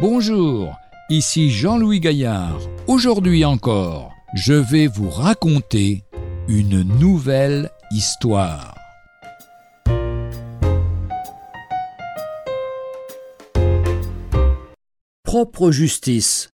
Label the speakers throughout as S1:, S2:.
S1: Bonjour, ici Jean-Louis Gaillard. Aujourd'hui encore, je vais vous raconter une nouvelle histoire.
S2: Propre justice.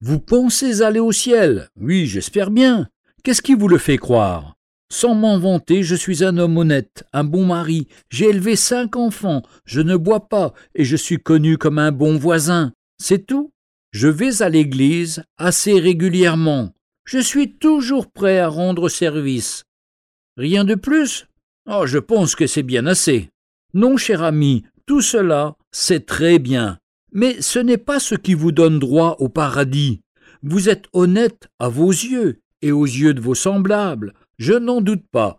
S2: Vous pensez aller au ciel? Oui, j'espère bien. Qu'est-ce qui vous le fait croire? Sans m'en vanter, je suis un homme honnête, un bon mari, j'ai élevé cinq enfants, je ne bois pas, et je suis connu comme un bon voisin. C'est tout. Je vais à l'église assez régulièrement. Je suis toujours prêt à rendre service. Rien de plus? Oh, je pense que c'est bien assez. Non, cher ami, tout cela, c'est très bien. Mais ce n'est pas ce qui vous donne droit au paradis. Vous êtes honnête à vos yeux et aux yeux de vos semblables, je n'en doute pas.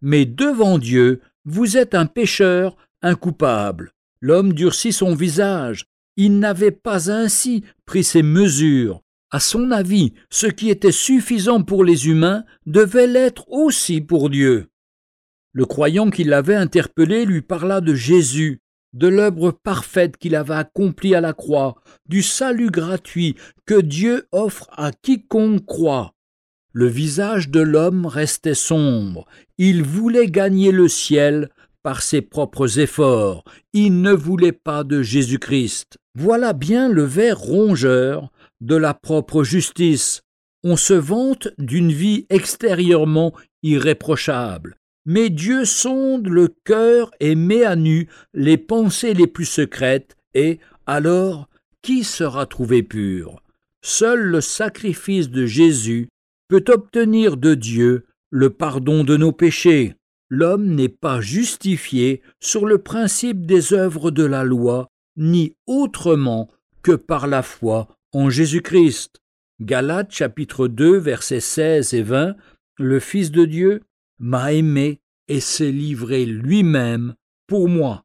S2: Mais devant Dieu, vous êtes un pécheur, un coupable. L'homme durcit son visage. Il n'avait pas ainsi pris ses mesures. À son avis, ce qui était suffisant pour les humains devait l'être aussi pour Dieu. Le croyant qui l'avait interpellé lui parla de Jésus, de l'œuvre parfaite qu'il avait accomplie à la croix, du salut gratuit que Dieu offre à quiconque croit. Le visage de l'homme restait sombre, il voulait gagner le ciel par ses propres efforts, il ne voulait pas de Jésus-Christ. Voilà bien le vers rongeur de la propre justice. On se vante d'une vie extérieurement irréprochable, mais Dieu sonde le cœur et met à nu les pensées les plus secrètes, et alors qui sera trouvé pur? Seul le sacrifice de Jésus peut obtenir de Dieu le pardon de nos péchés. L'homme n'est pas justifié sur le principe des œuvres de la loi, ni autrement que par la foi en Jésus-Christ. Galates chapitre 2 versets 16 et 20, le Fils de Dieu m'a aimé et s'est livré lui-même pour moi.